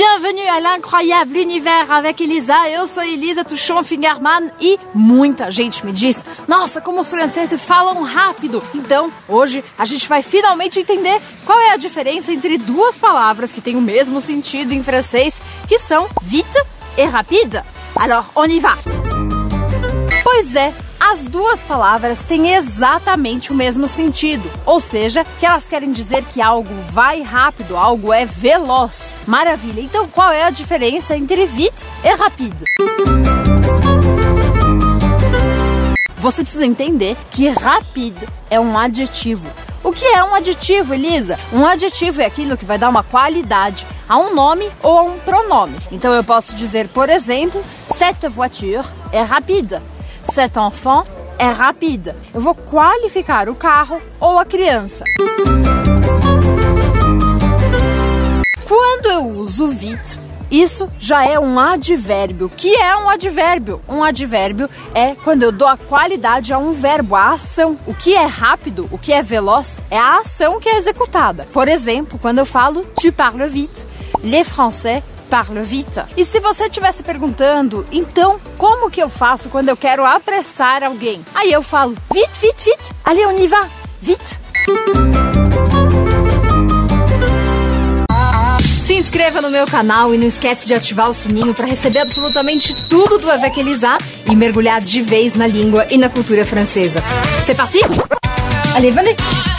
Bienvenue à l'incroyable univers avec Elisa. Eu sou Elisa Tuchon Fingerman e muita gente me diz: Nossa, como os franceses falam rápido! Então, hoje a gente vai finalmente entender qual é a diferença entre duas palavras que têm o mesmo sentido em francês, que são vite e rapide. Alors, on y va! Pois é, as duas palavras têm exatamente o mesmo sentido, ou seja, que elas querem dizer que algo vai rápido, algo é veloz. Maravilha! Então qual é a diferença entre vite e rapide? Você precisa entender que rapide é um adjetivo. O que é um adjetivo, Elisa? Um adjetivo é aquilo que vai dar uma qualidade a um nome ou a um pronome. Então eu posso dizer, por exemplo, cette voiture est rapide. Cet enfant é rapide. Eu vou qualificar o carro ou a criança. Quando eu uso vite, isso já é um advérbio. Que é um advérbio? Um advérbio é quando eu dou a qualidade a um verbo, a ação. O que é rápido, o que é veloz, é a ação que é executada. Por exemplo, quando eu falo tu parles vite, les Français parle vite. E se você estivesse perguntando, então como que eu faço quando eu quero apressar alguém? Aí eu falo, vite, vite, vite, allez, on y va, vite. Se inscreva no meu canal e não esquece de ativar o sininho para receber absolutamente tudo do Elisa e mergulhar de vez na língua e na cultura francesa. C'est parti? Allez, venez!